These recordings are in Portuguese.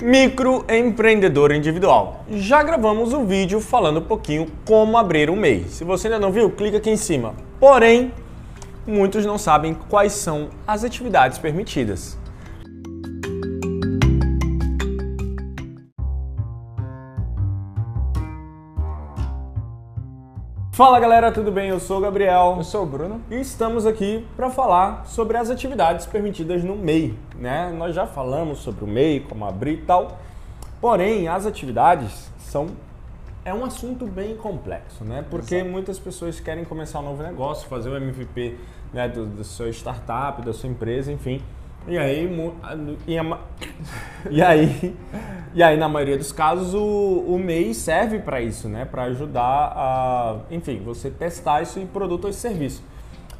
Microempreendedor individual. Já gravamos um vídeo falando um pouquinho como abrir um MEI. Se você ainda não viu, clica aqui em cima. Porém, muitos não sabem quais são as atividades permitidas. Fala galera, tudo bem? Eu sou o Gabriel. Eu sou o Bruno. E estamos aqui para falar sobre as atividades permitidas no MEI. Né? Nós já falamos sobre o MEI, como abrir e tal. Porém, as atividades são é um assunto bem complexo, né? Porque Exato. muitas pessoas querem começar um novo negócio, fazer o MVP né, do, do seu startup, da sua empresa, enfim. E aí, e, a, aí, e aí, na maioria dos casos, o, o MEI serve para isso, né? Para ajudar a, enfim, você testar isso em produto ou serviço.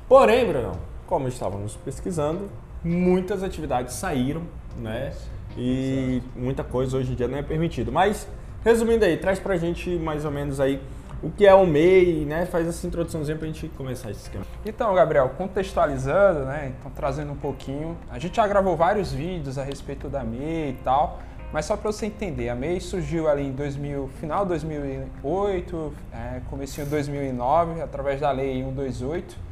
Porém, Bruno, como estávamos pesquisando, muitas atividades saíram, né? E muita coisa hoje em dia não é permitido. Mas, resumindo aí, traz pra gente mais ou menos aí o que é o MEI, né? Faz essa introduçãozinha para a gente começar esse esquema. Então, Gabriel, contextualizando, né? Então, trazendo um pouquinho. A gente já gravou vários vídeos a respeito da MEI e tal, mas só para você entender, a MEI surgiu ali em 2000, final de 2008, é, comecinho de 2009, através da Lei 128.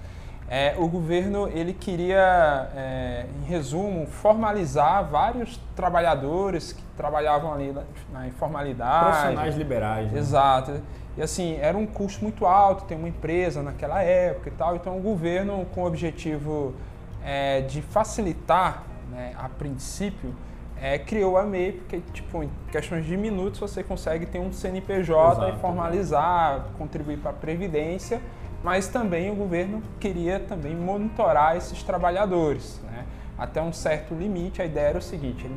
É, o governo ele queria, é, em resumo, formalizar vários trabalhadores que trabalhavam ali na, na informalidade. Profissionais liberais. Né? Exato. E assim, era um custo muito alto ter uma empresa naquela época e tal. Então o governo, com o objetivo é, de facilitar, né, a princípio, é, criou a MEI, porque tipo, em questões de minutos você consegue ter um CNPJ Exato, e formalizar, contribuir para a Previdência, mas também o governo queria também monitorar esses trabalhadores. Né? Até um certo limite, a ideia era o seguinte, ele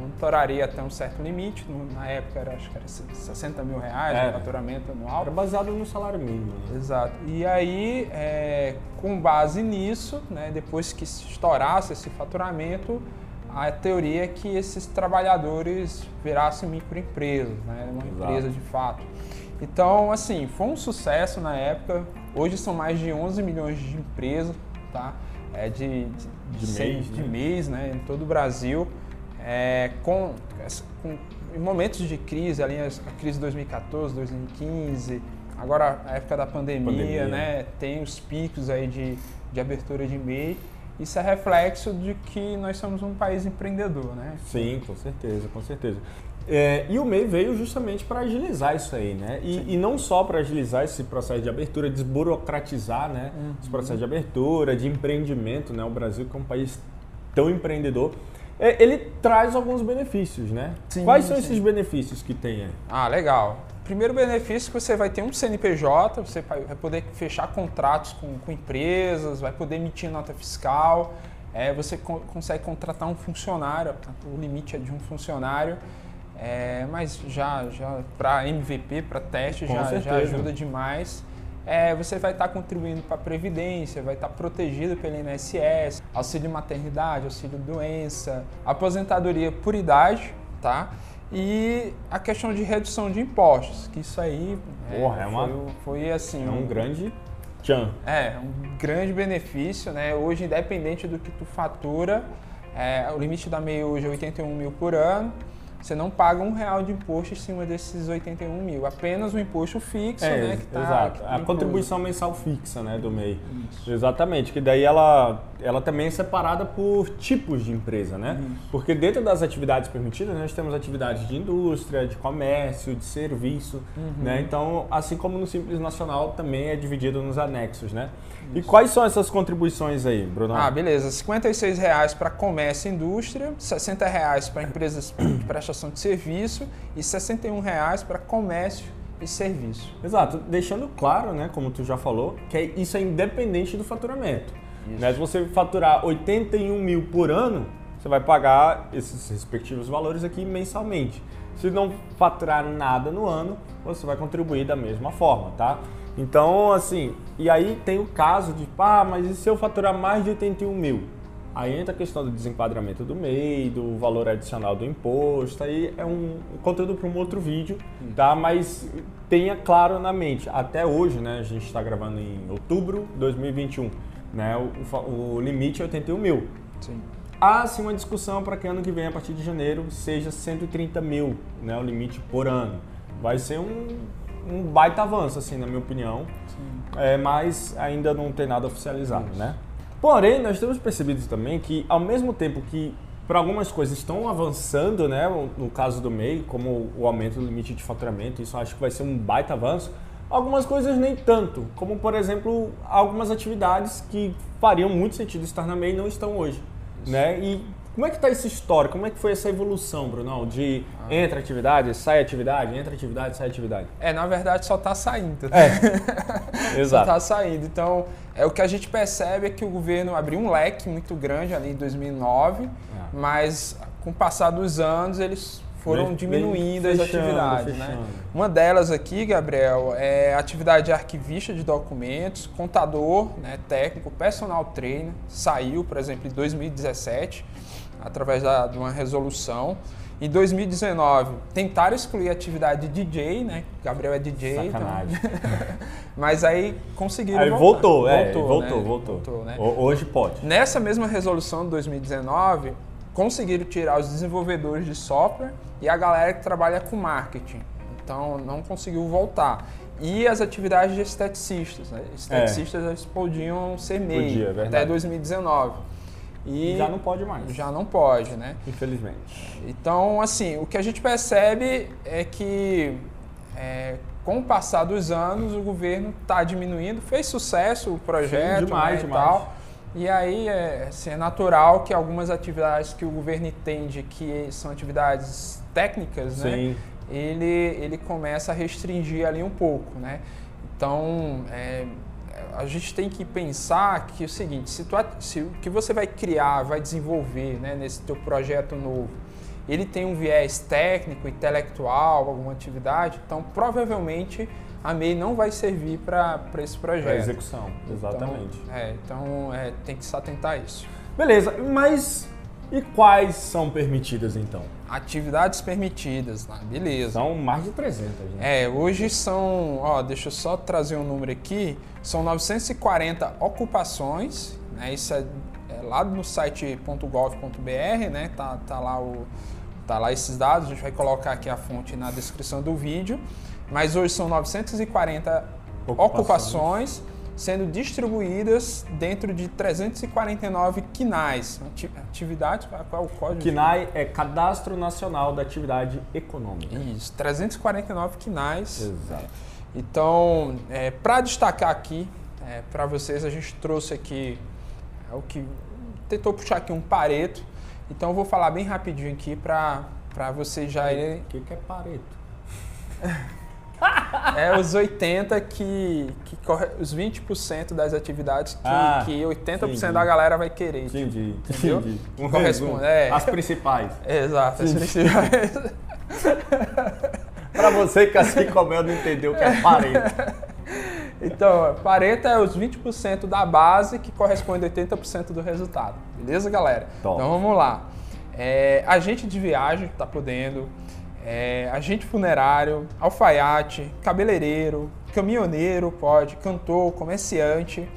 monitoraria até um certo limite, na época era, acho que era 60 mil reais é. o faturamento anual. Era baseado no salário mínimo. Né? Exato. E aí, é, com base nisso, né, depois que se estourasse esse faturamento, a teoria é que esses trabalhadores virassem microempresas, né, uma Exato. empresa de fato. Então, assim, foi um sucesso na época. Hoje são mais de 11 milhões de empresas, tá? É de, de, de, de mês, de né? mês, né, em todo o Brasil é, com, com, em momentos de crise, ali a crise de 2014, 2015, agora a época da pandemia, pandemia. né? Tem os picos aí de, de abertura de MEI. Isso é reflexo de que nós somos um país empreendedor, né? Sim, com certeza, com certeza. É, e o MEI veio justamente para agilizar isso aí, né? E, e não só para agilizar esse processo de abertura, desburocratizar né? Uhum. esse processo de abertura, de empreendimento, né? O Brasil que é um país tão empreendedor, ele traz alguns benefícios, né? Sim, Quais são sim. esses benefícios que tem aí? Ah, legal. Primeiro benefício é que você vai ter um CNPJ, você vai poder fechar contratos com, com empresas, vai poder emitir nota fiscal, é, você co consegue contratar um funcionário, o limite é de um funcionário, é, mas já, já para MVP, para teste, já, já ajuda demais é, você vai estar tá contribuindo para a Previdência, vai estar tá protegido pelo INSS, auxílio maternidade, auxílio doença, aposentadoria por idade, tá? E a questão de redução de impostos, que isso aí Porra, é, é uma, foi, foi assim... É um, um grande tchan. É, um grande benefício, né? Hoje, independente do que tu fatura, é, o limite da MEI hoje é 81 mil por ano, você não paga um real de imposto em cima desses 81 mil, apenas o imposto fixo, é, né? Que tá, exato. a contribuição mensal fixa, né, do MEI. Isso. Exatamente, que daí ela, ela também é separada por tipos de empresa, né? Isso. Porque dentro das atividades permitidas, nós temos atividades de indústria, de comércio, de serviço, uhum. né? Então, assim como no Simples Nacional, também é dividido nos anexos, né? Isso. E quais são essas contribuições aí, Bruno? Ah, beleza. R$ reais para comércio e indústria, R$ reais para empresas de prestação de serviço e R$ reais para comércio e serviço. Exato. Deixando claro, né, como tu já falou, que é, isso é independente do faturamento. Né? Se você faturar 81 mil por ano, você vai pagar esses respectivos valores aqui mensalmente. Se não faturar nada no ano, você vai contribuir da mesma forma, tá? Então, assim, e aí tem o caso de, ah, mas e se eu faturar mais de 81 mil? Aí entra a questão do desenquadramento do MEI, do valor adicional do imposto, aí é um conteúdo para um outro vídeo, tá? Mas tenha claro na mente, até hoje, né, a gente está gravando em outubro de 2021, né, o, o, limite é 81 mil. Sim. há sim uma discussão para que ano que vem, a partir de janeiro, seja 130 mil, né, o limite por ano. Vai ser um, um baita avanço, assim, na minha opinião. É, mas ainda não tem nada oficializado, Isso. né? Porém, nós temos percebido também que, ao mesmo tempo que para algumas coisas estão avançando, né? No caso do MEI, como o aumento do limite de faturamento, isso acho que vai ser um baita avanço. Algumas coisas nem tanto, como por exemplo, algumas atividades que fariam muito sentido estar na MEI não estão hoje, né? E como é que está essa história? Como é que foi essa evolução, Bruno? De ah. entra atividade, sai atividade, entra atividade, sai atividade? É, na verdade só está saindo. É. Exato. só está saindo. Então, é o que a gente percebe é que o governo abriu um leque muito grande ali em 2009, ah. mas com o passar dos anos eles foram diminuindo fechando, as atividades. Né? Uma delas aqui, Gabriel, é atividade de arquivista de documentos, contador, né, técnico, personal trainer, saiu, por exemplo, em 2017 através da, de uma resolução. Em 2019, tentaram excluir a atividade de DJ, né? Gabriel é DJ. Então. Sacanagem. Então... Mas aí conseguiram. Aí voltou, voltar. é, voltou, voltou, né? voltou. voltou né? Hoje pode. Nessa mesma resolução de 2019, conseguiram tirar os desenvolvedores de software e a galera que trabalha com marketing. Então não conseguiu voltar. E as atividades de esteticistas. Né? Esteticistas é. eles podiam ser meio Podia, até 2019. E já não pode mais. Já não pode, né? Infelizmente. Então, assim, o que a gente percebe é que é, com o passar dos anos o governo está diminuindo, fez sucesso o projeto Sim, demais, né, demais. e tal. E aí é, assim, é natural que algumas atividades que o governo entende que são atividades técnicas, né, Sim. né? Ele, ele começa a restringir ali um pouco, né? Então, é, a gente tem que pensar que é o seguinte, se, tu, se o que você vai criar, vai desenvolver né, nesse teu projeto novo, ele tem um viés técnico, intelectual, alguma atividade, então provavelmente a MEI não vai servir para esse projeto. Para execução, exatamente. Então, é, então é, tem que se atentar a isso. Beleza, mas e quais são permitidas então? Atividades permitidas, né? beleza. São mais de 300, né? É, hoje são, ó, deixa eu só trazer um número aqui, são 940 ocupações, né? Isso é, é lá no site .gov.br, né? Tá, tá lá o tá lá esses dados, a gente vai colocar aqui a fonte na descrição do vídeo. Mas hoje são 940 ocupações, ocupações sendo distribuídas dentro de 349 KINAIs, atividades, qual é o código? KINAI é Cadastro Nacional da Atividade Econômica. Isso, 349 KINAIs. Exato. Então, é, para destacar aqui, é, para vocês, a gente trouxe aqui é, o que tentou puxar aqui um pareto. Então, eu vou falar bem rapidinho aqui para vocês já irem... O que, que é pareto? É os 80 que, que corre, os 20% das atividades que, ah, que 80% entendi. da galera vai querer. Entendi. Entendeu? Entendi. Um corresponde. É. As principais. Exato, as principais. Para você que assim como eu não entendeu o que é Pareto. Então, Pareto é os 20% da base que corresponde a 80% do resultado. Beleza, galera? Top. Então vamos lá. É, agente de viagem está podendo é, agente funerário, alfaiate, cabeleireiro, caminhoneiro, pode, cantor, comerciante,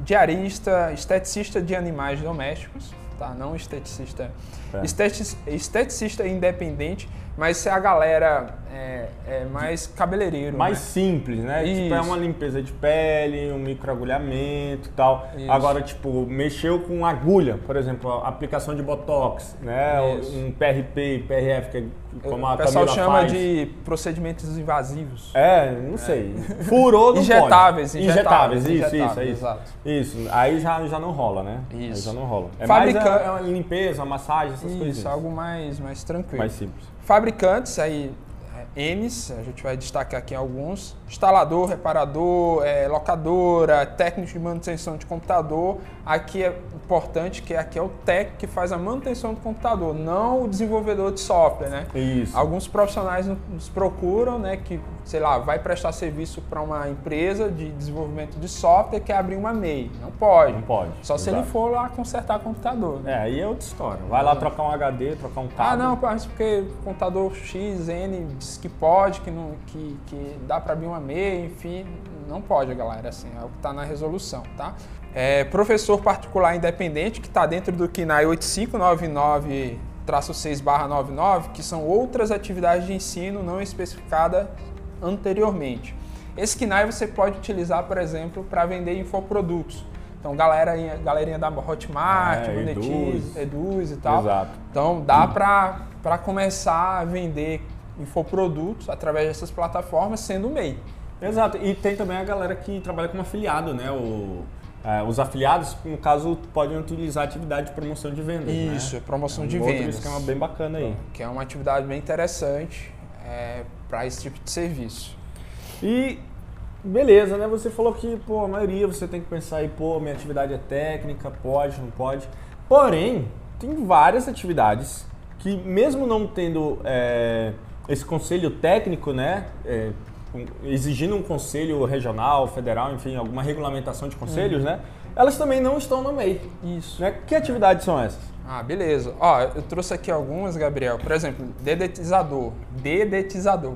diarista, esteticista de animais domésticos, tá? Não esteticista. É. Esteticista independente mas se a galera é, é mais cabeleireiro. Mais né? simples, né? Isso. Tipo, é uma limpeza de pele, um microagulhamento e tal. Isso. Agora, tipo, mexeu com agulha, por exemplo, aplicação de botox, né? Isso. Um PRP, PRF, que é como a O pessoal Camila chama faz. de procedimentos invasivos. É, não sei. Furou, não injetáveis, pode. Injetáveis, injetáveis, isso, injetáveis, isso, é isso. Exato. Isso, aí já, já não rola, né? Isso. Aí já não rola. É Fabrica... mais a, a limpeza, a massagem, essas coisas. Isso, algo mais, mais tranquilo. Mais simples. Fabricantes, aí M's, a gente vai destacar aqui alguns. Instalador, reparador, é, locadora, técnico de manutenção de computador. Aqui é importante que aqui é o técnico que faz a manutenção do computador, não o desenvolvedor de software, né? Isso. Alguns profissionais nos procuram, né, que, sei lá, vai prestar serviço para uma empresa de desenvolvimento de software que quer abrir uma MEI. Não pode. Não pode. Só Exato. se ele for lá consertar computador. Né? É, aí é outra história. Vai lá trocar um HD, trocar um cabo. Ah, não, mas porque computador X, N diz que pode, que, não, que, que dá para abrir uma MEI, enfim, não pode, galera, assim, é o que está na resolução, tá? É, professor particular independente, que está dentro do KINAI 8599-6-99, que são outras atividades de ensino não especificadas anteriormente. Esse KINAI você pode utilizar, por exemplo, para vender infoprodutos. Então, galerinha, galerinha da Hotmart, É, Monetize, Eduz. Eduz e tal. Exato. Então, dá para começar a vender infoprodutos através dessas plataformas, sendo MEI. Exato. E tem também a galera que trabalha como afiliado, né? O, é, os afiliados, no caso, podem utilizar a atividade de promoção de vendas. né? Isso, promoção É um de outro vendas. esquema bem bacana aí. Que é uma atividade bem interessante para esse tipo de serviço. E beleza, né? Você falou que, pô, a maioria você tem que pensar aí, pô, minha atividade é técnica, pode, não pode. Porém, tem várias atividades que mesmo não tendo é, esse conselho técnico, né? é, exigindo um conselho regional, federal, enfim, alguma regulamentação de conselhos, né? Elas também não estão no MEI. Isso. Né? Que atividades são essas? Ah, beleza. Ó, eu trouxe aqui algumas, Gabriel. Por exemplo, dedetizador. Dedetizador.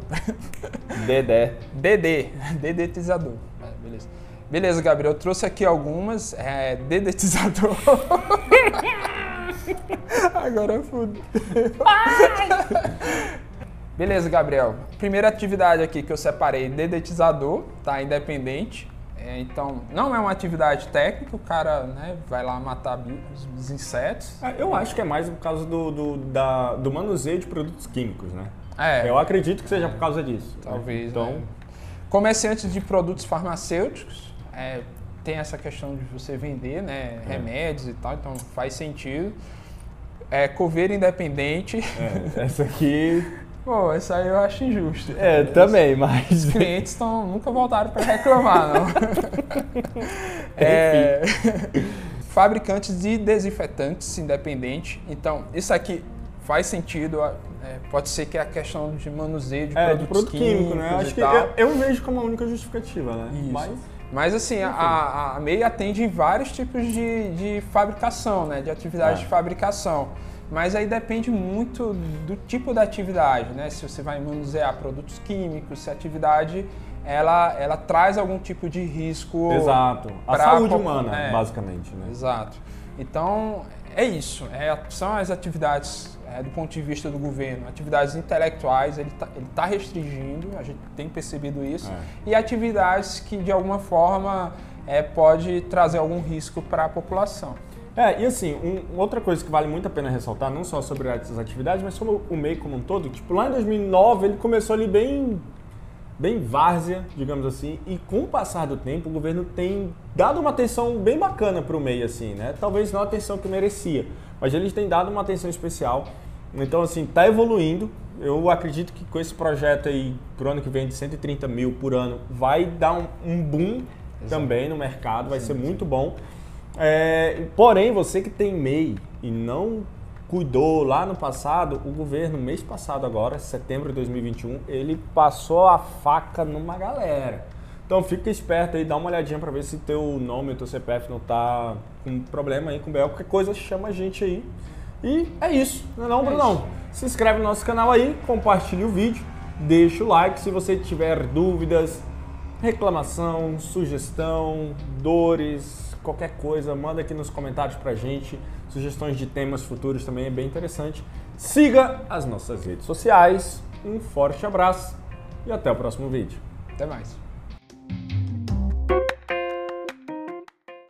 Dedé. DD. Dedetizador. É, beleza. Beleza, Gabriel. Eu trouxe aqui algumas. É, dedetizador. Agora eu fudo. Beleza, Gabriel. Primeira atividade aqui que eu separei, dedetizador, tá? Independente. É, então, não é uma atividade técnica, o cara né, vai lá matar os, os insetos. Ah, Eu acho que é mais por causa do, do, da- do manuseio de produtos químicos, né? É, Eu acredito que seja por causa disso. né? Talvez. Então, né? Comerciantes de produtos farmacêuticos, é, tem essa questão de você vender né, É. remédios e tal, então faz sentido. É, coveiro independente. é, essa aqui. Pô, isso aí eu acho injusto. É, também, mas. Os clientes tão, nunca voltaram para reclamar, não. É, fabricantes de desinfetantes independente. Então, isso aqui faz sentido. é, pode ser que é a questão de manuseio de É, de produtos produto químico, né? Acho que eu, eu vejo como a única justificativa, né? Isso. Mas. Mas assim, a, a MEI atende vários tipos de, de fabricação, né? De atividade É. de fabricação. Mas aí depende muito do tipo da atividade, né? Se você vai manusear produtos químicos, se a atividade ela, ela traz algum tipo de risco. Exato. A saúde humana, é. basicamente, né? Exato. Então, é isso. É, são as atividades é, do ponto de vista do governo. Atividades intelectuais, ele está ele tá restringindo, a gente tem percebido isso. É. E atividades que, de alguma forma, é, pode trazer algum risco para a população. É, e assim, um- outra coisa que vale muito a pena ressaltar, não só sobre essas atividades, mas sobre o MEI como um todo, tipo, lá em 2009 ele começou ali bem, bem várzea, digamos assim, e com o passar do tempo o governo tem dado uma atenção bem bacana para o MEI, assim, né? Talvez não a atenção que merecia, mas eles têm dado uma atenção especial. Então, assim, tá evoluindo. Eu acredito que com esse projeto aí, pro ano que vem, de 130 mil por ano, vai dar um, um boom também no mercado, vai ser muito bom. É, porém, você que tem MEI e não cuidou lá no passado, o governo, mês passado agora, setembro de 2021, ele passou a faca numa galera. Então fica esperto aí, dá uma olhadinha para ver se teu nome, teu CPF não tá com problema aí com o BL, qualquer coisa chama a gente aí. E é isso, não é não, É Brunão? Se inscreve no nosso canal aí, compartilha o vídeo, deixa o like se você tiver dúvidas, reclamação, sugestão, dores, qualquer coisa, manda aqui nos comentários pra gente. Sugestões de temas futuros também é bem interessante. Siga as nossas redes sociais. Um forte abraço e até o próximo vídeo. Até mais.